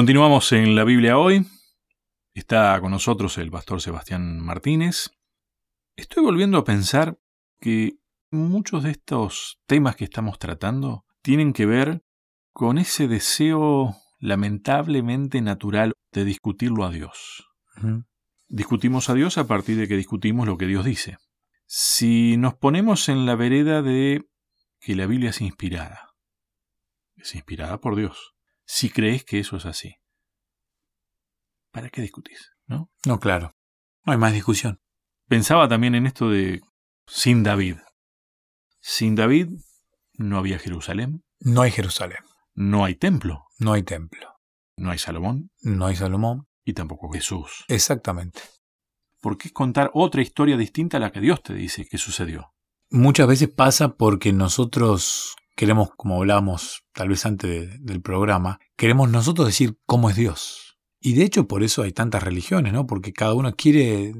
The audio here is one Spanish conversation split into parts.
Continuamos en la Biblia hoy. Está con nosotros el pastor Sebastián Martínez. Estoy volviendo a pensar que muchos de estos temas que estamos tratando tienen que ver con ese deseo lamentablemente natural de discutirlo a Dios. Discutimos a Dios a partir de que discutimos lo que Dios dice. Si nos ponemos en la vereda de que la Biblia es inspirada, es inspirada por Dios, si crees que eso es así. ¿Para qué discutís? ¿No? No, claro. No hay más discusión. Pensaba también en esto de sin David. Sin David no había Jerusalén. No hay Jerusalén. No hay templo. No hay templo. No hay Salomón. No hay Salomón. Y tampoco Jesús. Exactamente. ¿Por qué contar otra historia distinta a la que Dios te dice que sucedió? Muchas veces pasa porque nosotros queremos, como hablábamos tal vez antes del programa, queremos nosotros decir cómo es Dios. Y de hecho por eso hay tantas religiones, ¿no? Porque cada uno quiere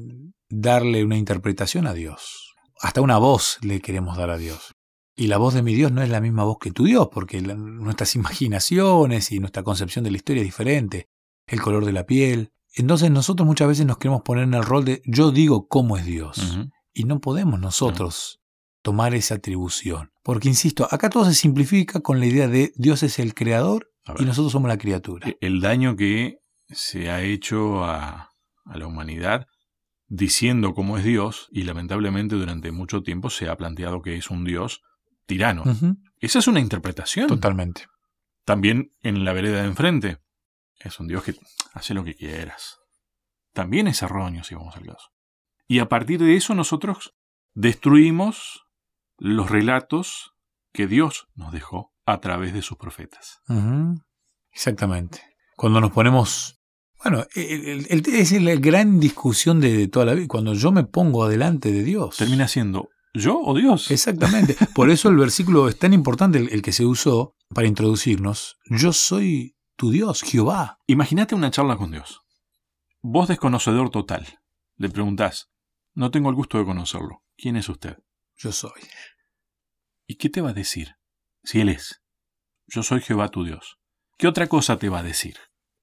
darle una interpretación a Dios. Hasta una voz le queremos dar a Dios. Y la voz de mi Dios no es la misma voz que tu Dios, porque nuestras imaginaciones y nuestra concepción de la historia es diferente. El color de la piel. Entonces nosotros muchas veces nos queremos poner en el rol de yo digo cómo es Dios. Y no podemos nosotros tomar esa atribución. Porque, insisto, acá todo se simplifica con la idea de Dios es el creador y nosotros somos la criatura. E-, el daño que se ha hecho a, la humanidad diciendo cómo es Dios y lamentablemente durante mucho tiempo se ha planteado que es un Dios tirano. Esa es una interpretación. Totalmente. También en la vereda de enfrente. Es un Dios que hace lo que quieras. También es erróneo si vamos al caso. Y a partir de eso nosotros destruimos los relatos que Dios nos dejó a través de sus profetas. Exactamente. Cuando nos ponemos... Bueno, es la gran discusión de, toda la vida. Cuando yo me pongo adelante de Dios. Termina siendo yo o Dios. Exactamente. Por eso el versículo es tan importante, el, que se usó para introducirnos. Yo soy tu Dios, Jehová. Imagínate una charla con Dios. Vos desconocedor total. Le preguntás, no tengo el gusto de conocerlo. ¿Quién es usted? Yo soy. ¿Y qué te va a decir? Si Él es. Yo soy Jehová tu Dios. ¿Qué otra cosa te va a decir?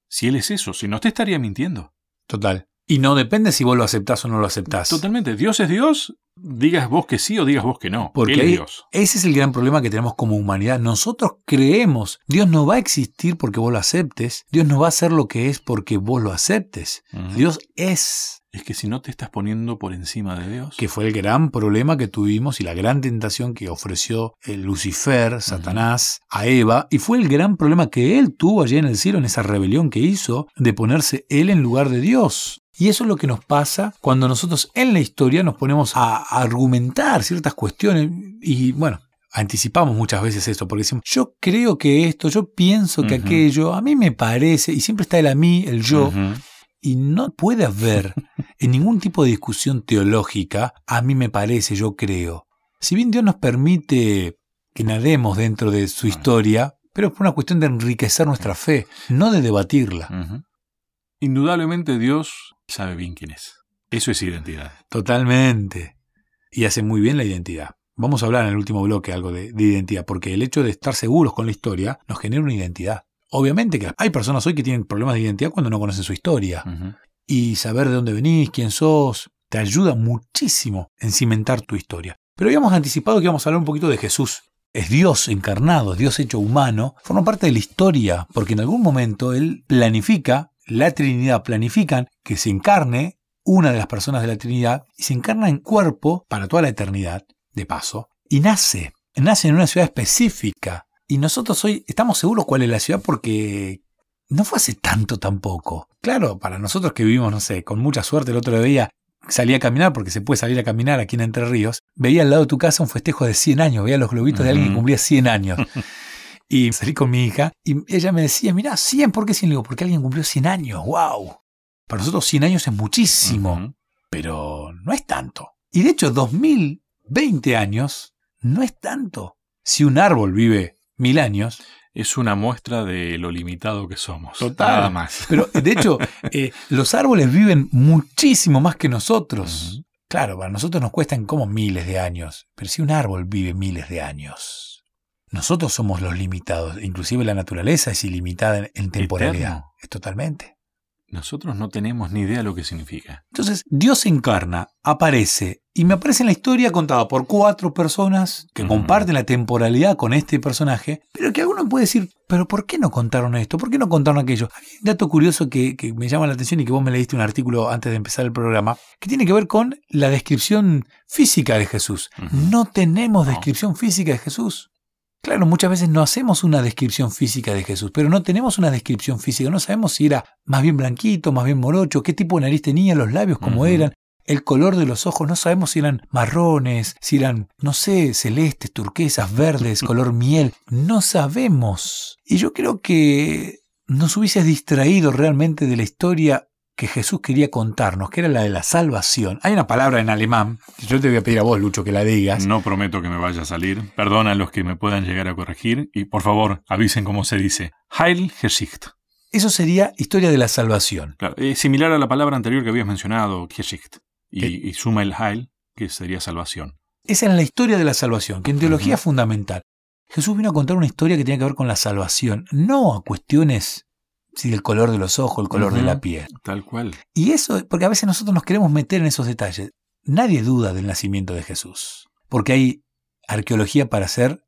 Si Él es eso, si no te estaría mintiendo. Total. Y no depende si vos lo aceptás o no lo aceptás. Totalmente. Dios es Dios, digas vos que sí o digas vos que no. Porque Él es Dios. ese es el gran problema que tenemos como humanidad. Nosotros creemos, Dios no va a existir porque vos lo aceptes, Dios no va a ser lo que es porque vos lo aceptes. Dios es es que si no te estás poniendo por encima de Dios. Que fue el gran problema que tuvimos y la gran tentación que ofreció el Lucifer, Satanás, a Eva, y fue el gran problema que él tuvo allí en el cielo, en esa rebelión que hizo, de ponerse él en lugar de Dios. Y eso es lo que nos pasa cuando nosotros en la historia nos ponemos a argumentar ciertas cuestiones y bueno, anticipamos muchas veces esto, porque decimos, yo creo que esto, yo pienso que aquello, a mí me parece, y siempre está el a mí, el yo, y no puede haber en ningún tipo de discusión teológica, a mí me parece, yo creo. Si bien Dios nos permite que nademos dentro de su historia, pero es por una cuestión de enriquecer nuestra fe, no de debatirla. Indudablemente Dios sabe bien quién es. Eso es identidad. Totalmente. Y hace muy bien la identidad. Vamos a hablar en el último bloque algo de, de identidad, porque el hecho de estar seguros con la historia nos genera una identidad. Obviamente que hay personas hoy que tienen problemas de identidad cuando no conocen su historia. Y saber de dónde venís, quién sos, te ayuda muchísimo en cimentar tu historia. Pero habíamos anticipado que íbamos a hablar un poquito de Jesús. Es Dios encarnado, Dios hecho humano, forma parte de la historia, porque en algún momento Él planifica, la Trinidad planifican que se encarne una de las personas de la Trinidad y se encarna en cuerpo para toda la eternidad, de paso, y nace. Nace en una ciudad específica, y nosotros hoy estamos seguros cuál es la ciudad porque no fue hace tanto tampoco. Claro, para nosotros que vivimos, no sé, con mucha suerte, el otro día salí a caminar, porque se puede salir a caminar aquí en Entre Ríos, veía al lado de tu casa un festejo de 100 años, veía los globitos de alguien que cumplía 100 años. y salí con mi hija y ella me decía, mira, 100, ¿por qué 100? Le digo, porque alguien cumplió 100 años, wow. Para nosotros 100 años es muchísimo, pero no es tanto. Y de hecho, 2020 años no es tanto. Si un árbol vive mil años. Es una muestra de lo limitado que somos. Total. Nada más. Pero de hecho, eh, los árboles viven muchísimo más que nosotros. Claro, para nosotros nos cuestan como miles de años. Pero si un árbol vive miles de años. Nosotros somos los limitados, inclusive la naturaleza es ilimitada en, temporalidad. Eterno. Es totalmente. Nosotros no tenemos ni idea lo que significa. Entonces, Dios se encarna, aparece, y me aparece en la historia contada por cuatro personas que comparten la temporalidad con este personaje, pero que alguno puede decir, pero ¿por qué no contaron esto? ¿Por qué no contaron aquello? Hay un dato curioso que, que me llama la atención y que vos me leíste un artículo antes de empezar el programa, que tiene que ver con la descripción física de Jesús. No tenemos No. descripción física de Jesús. Claro, muchas veces no hacemos una descripción física de Jesús, pero no tenemos una descripción física. No sabemos si era más bien blanquito, más bien morocho, qué tipo de nariz tenía, los labios cómo eran, el color de los ojos. No sabemos si eran marrones, si eran, no sé, celestes, turquesas, verdes, color miel. No sabemos. Y yo creo que nos hubiese distraído realmente de la historia que Jesús quería contarnos, que era la de la salvación. Hay una palabra en alemán, yo te voy a pedir a vos, Lucho, que la digas. No prometo que me vaya a salir. Perdona a los que me puedan llegar a corregir y por favor avisen cómo se dice. Heilgeschichte. Eso sería historia de la salvación. Claro, es similar a la palabra anterior que habías mencionado, Geschichte. ¿Qué? Y, y suma el Heil, que sería salvación. Esa es la historia de la salvación, que en teología es fundamental. Jesús vino a contar una historia que tiene que ver con la salvación, no a cuestiones si del color de los ojos, el color de la piel. Tal cual. Y eso, porque a veces nosotros nos queremos meter en esos detalles. Nadie duda del nacimiento de Jesús, porque hay arqueología para hacer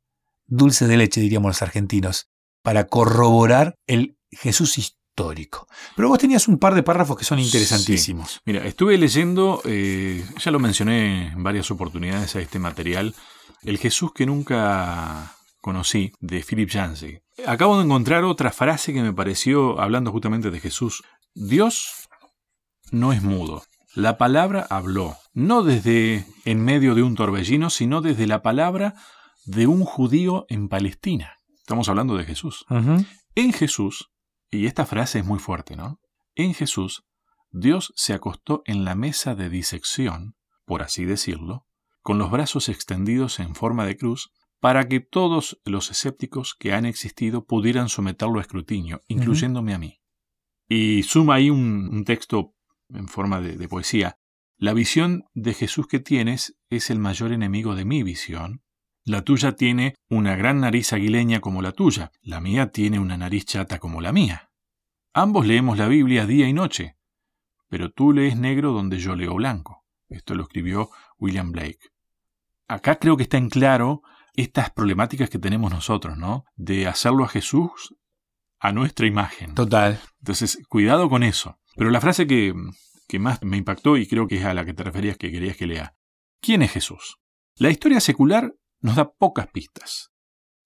dulce de leche, diríamos los argentinos, para corroborar el Jesús histórico. Pero vos tenías un par de párrafos que son interesantísimos. Mira, estuve leyendo, eh, ya lo mencioné en varias oportunidades a este material, El Jesús que nunca conocí, de Philip Yancey. Acabo de encontrar otra frase que me pareció, hablando justamente de Jesús, Dios no es mudo. La palabra habló, no desde en medio de un torbellino, sino desde la palabra de un judío en Palestina. Estamos hablando de Jesús. En Jesús, y esta frase es muy fuerte, ¿no? En Jesús, Dios se acostó en la mesa de disección, por así decirlo, con los brazos extendidos en forma de cruz, para que todos los escépticos que han existido pudieran someterlo a escrutinio, incluyéndome a mí. Y suma ahí un, un texto en forma de, de poesía. La visión de Jesús que tienes es el mayor enemigo de mi visión. La tuya tiene una gran nariz aguileña como la tuya, la mía tiene una nariz chata como la mía. Ambos leemos la Biblia día y noche, pero tú lees negro donde yo leo blanco. Esto lo escribió William Blake. Acá creo que está en claro estas problemáticas que tenemos nosotros, ¿no? De hacerlo a Jesús a nuestra imagen. Total. Entonces, cuidado con eso. Pero la frase que, que más me impactó y creo que es a la que te referías que querías que lea. ¿Quién es Jesús? La historia secular nos da pocas pistas.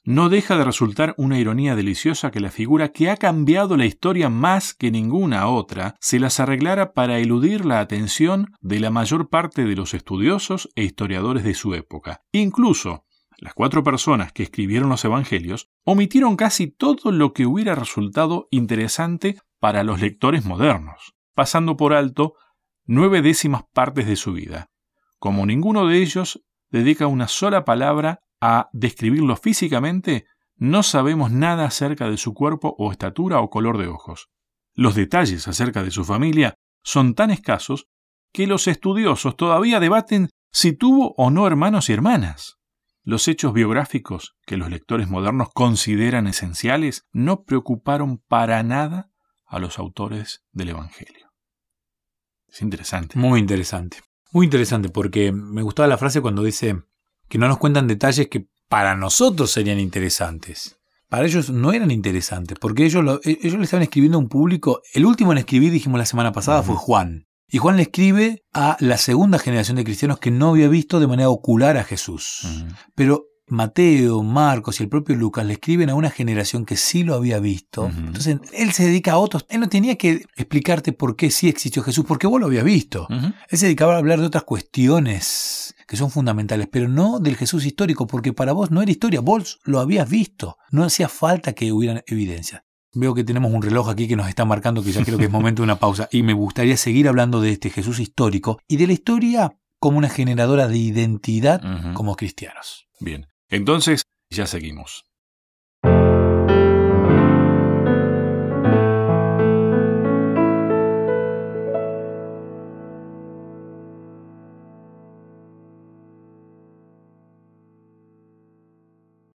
No deja de resultar una ironía deliciosa que la figura que ha cambiado la historia más que ninguna otra se las arreglara para eludir la atención de la mayor parte de los estudiosos e historiadores de su época. Incluso las cuatro personas que escribieron los evangelios omitieron casi todo lo que hubiera resultado interesante para los lectores modernos, pasando por alto nueve décimas partes de su vida. Como ninguno de ellos dedica una sola palabra a describirlo físicamente, no sabemos nada acerca de su cuerpo o estatura o color de ojos. Los detalles acerca de su familia son tan escasos que los estudiosos todavía debaten si tuvo o no hermanos y hermanas. Los hechos biográficos que los lectores modernos consideran esenciales no preocuparon para nada a los autores del Evangelio. Es interesante. Muy interesante. Muy interesante porque me gustaba la frase cuando dice que no nos cuentan detalles que para nosotros serían interesantes. Para ellos no eran interesantes, porque ellos, lo- ellos le estaban escribiendo a un público. El último en escribir, dijimos la semana pasada, fue. Juan. Y Juan le escribe a la segunda generación de cristianos que no había visto de manera ocular a Jesús. Pero Mateo, Marcos y el propio Lucas le escriben a una generación que sí lo había visto. Entonces él se dedica a otros. Él no tenía que explicarte por qué sí existió Jesús, porque vos lo habías visto. Él se dedicaba a hablar de otras cuestiones que son fundamentales, pero no del Jesús histórico, porque para vos no era historia, vos lo habías visto. No hacía falta que hubieran evidencia. Veo que tenemos un reloj aquí que nos está marcando que ya creo que es momento de una pausa y me gustaría seguir hablando de este Jesús histórico y de la historia como una generadora de identidad como cristianos. Bien. Entonces, ya seguimos.